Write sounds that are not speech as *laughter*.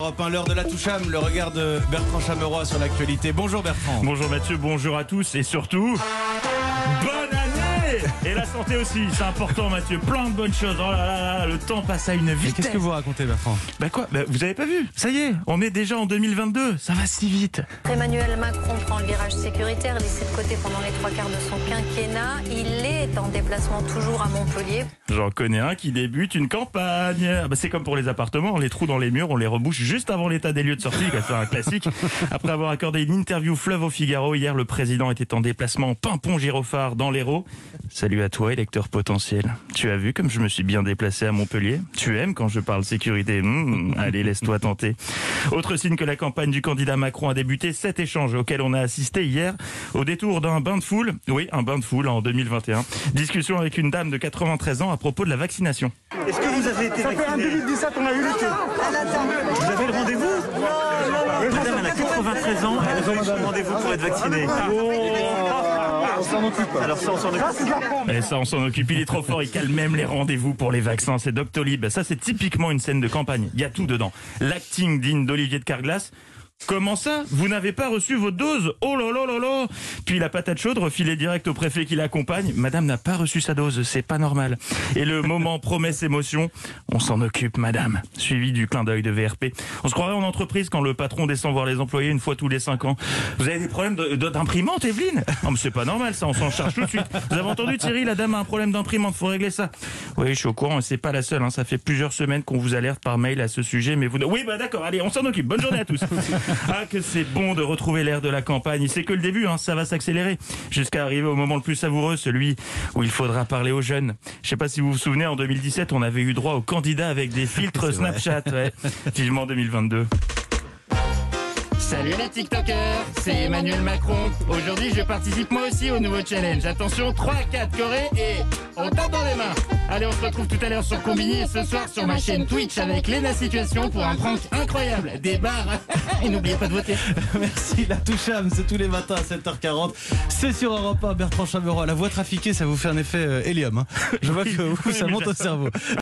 Europe 1, l'heure de la toucham, le regard de Bertrand Chameroy sur l'actualité. Bonjour Bertrand. Bonjour Mathieu, bonjour à tous et surtout, *laughs* Et la santé aussi, c'est important Mathieu, plein de bonnes choses. Oh là là là, le temps passe à une vitesse. qu'est-ce que vous racontez Bertrand Bah quoi Bah, Vous avez pas vu Ça y est, on est déjà en 2022, ça va si vite. Emmanuel Macron prend le virage sécuritaire, laissé de côté pendant les trois quarts de son quinquennat. Il est en déplacement toujours à Montpellier. J'en connais un qui débute une campagne. Ah bah, c'est comme pour les appartements, les trous dans les murs, on les rebouche juste avant l'état des lieux de sortie, c'est un classique. *laughs* Après avoir accordé une interview fleuve au Figaro, hier le président était en déplacement Pimpon Girophare dans l'Hérault. Salut à toi, électeur potentiel. Tu as vu comme je me suis bien déplacé à Montpellier? Tu aimes quand je parle sécurité? Hmm, Allez, laisse-toi tenter. Autre signe que la campagne du candidat Macron a débuté, cet échange auquel on a assisté hier au détour d'un bain de foule. Oui, un bain de foule en 2021. Discussion avec une dame de 93 ans à propos de la vaccination. Est-ce que vous avez été vacciné En 2017, on a eu le Vous avez le rendez-vous? Madame, elle a 93 ans, elle a eu son rendez-vous pour être vaccinée. On s'en occupe. Alors ça, on s'en occupe. Et ça, on s'en occupe. Il est trop fort. Il cale même les rendez-vous pour les vaccins. C'est Doctolib. Ça, c'est typiquement une scène de campagne. Il y a tout dedans. L'acting digne d'Olivier de Carglass. Comment ça Vous n'avez pas reçu votre dose Oh là là là là Puis la patate chaude refilée direct au préfet qui l'accompagne. Madame n'a pas reçu sa dose, c'est pas normal. Et le moment *laughs* promesse-émotion, on s'en occupe, madame. Suivi du clin d'œil de VRP. On se croirait en entreprise quand le patron descend voir les employés une fois tous les cinq ans. Vous avez des problèmes d'imprimante, Evelyne? Non mais c'est pas normal ça, on s'en charge tout de suite. Vous avez entendu Thierry, la dame a un problème d'imprimante, faut régler ça. Oui, je suis au courant, c'est pas la seule. hein. Ça fait plusieurs semaines qu'on vous alerte par mail à ce sujet, mais vous... Oui, bah d'accord, allez, on s'en occupe. Bonne journée à tous. *laughs* *laughs* Ah, que c'est bon de retrouver l'air de la campagne. C'est que le début, hein, ça va s'accélérer. Jusqu'à arriver au moment le plus savoureux, celui où il faudra parler aux jeunes. Je sais pas si vous vous souvenez, en 2017, on avait eu droit aux candidats avec des *laughs* filtres Snapchat. Ouais. Vivement 2022. Salut les TikTokers, c'est Emmanuel Macron. Aujourd'hui, je participe moi aussi au nouveau challenge. Attention, 3, 4 Corée et on tape dans les mains. Allez, on se retrouve tout à l'heure sur Combini et ce soir sur ma chaîne Twitch avec Lena Situation pour un prank incroyable. Des bars. *laughs* et n'oubliez pas de voter. *laughs* Merci, la toucham, c'est tous les matins à 7h40. C'est sur Europe 1, Bertrand Chameroy. La voix trafiquée, ça vous fait un effet euh, hélium. hein. Je vois *laughs* que vous, ça monte au cerveau.